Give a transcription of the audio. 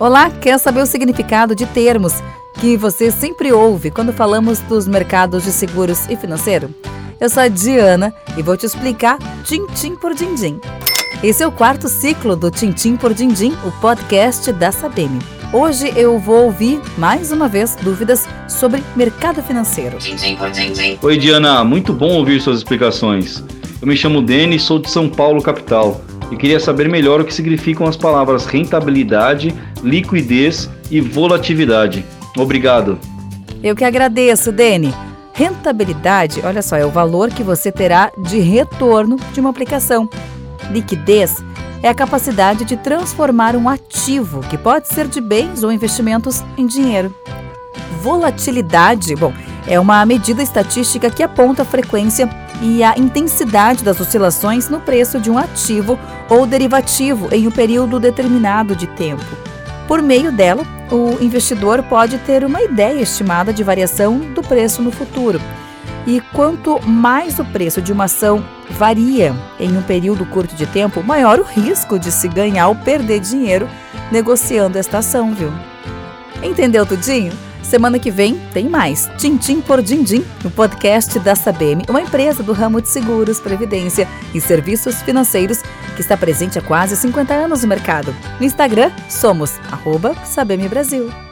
Olá, quer saber o significado de termos que você sempre ouve quando falamos dos mercados de seguros e financeiro? Eu sou a Diana e vou te explicar tim-tim por din-din. Esse é o quarto ciclo do Tintim por Dindim, o podcast da Sabem. Hoje eu vou ouvir mais uma vez dúvidas sobre mercado financeiro. Oi Diana, muito bom ouvir suas explicações. Eu me chamo Denis, sou de São Paulo, capital, e queria saber melhor o que significam as palavras rentabilidade, liquidez e volatilidade. Obrigado. Eu que agradeço, Deni. Rentabilidade, olha só, é o valor que você terá de retorno de uma aplicação. Liquidez é a capacidade de transformar um ativo, que pode ser de bens ou investimentos, em dinheiro. Volatilidade, bom, é uma medida estatística que aponta a frequência e a intensidade das oscilações no preço de um ativo ou derivativo em um período determinado de tempo. Por meio dela, o investidor pode ter uma ideia estimada de variação do preço no futuro. E quanto mais o preço de uma ação varia em um período curto de tempo, maior o risco de se ganhar ou perder dinheiro negociando esta ação, viu? Entendeu tudinho? Semana que vem tem mais. Tintim por Dindim, no podcast da Sabem, uma empresa do ramo de seguros, previdência e serviços financeiros que está presente há quase 50 anos no mercado. No Instagram, somos arroba Sabem Brasil.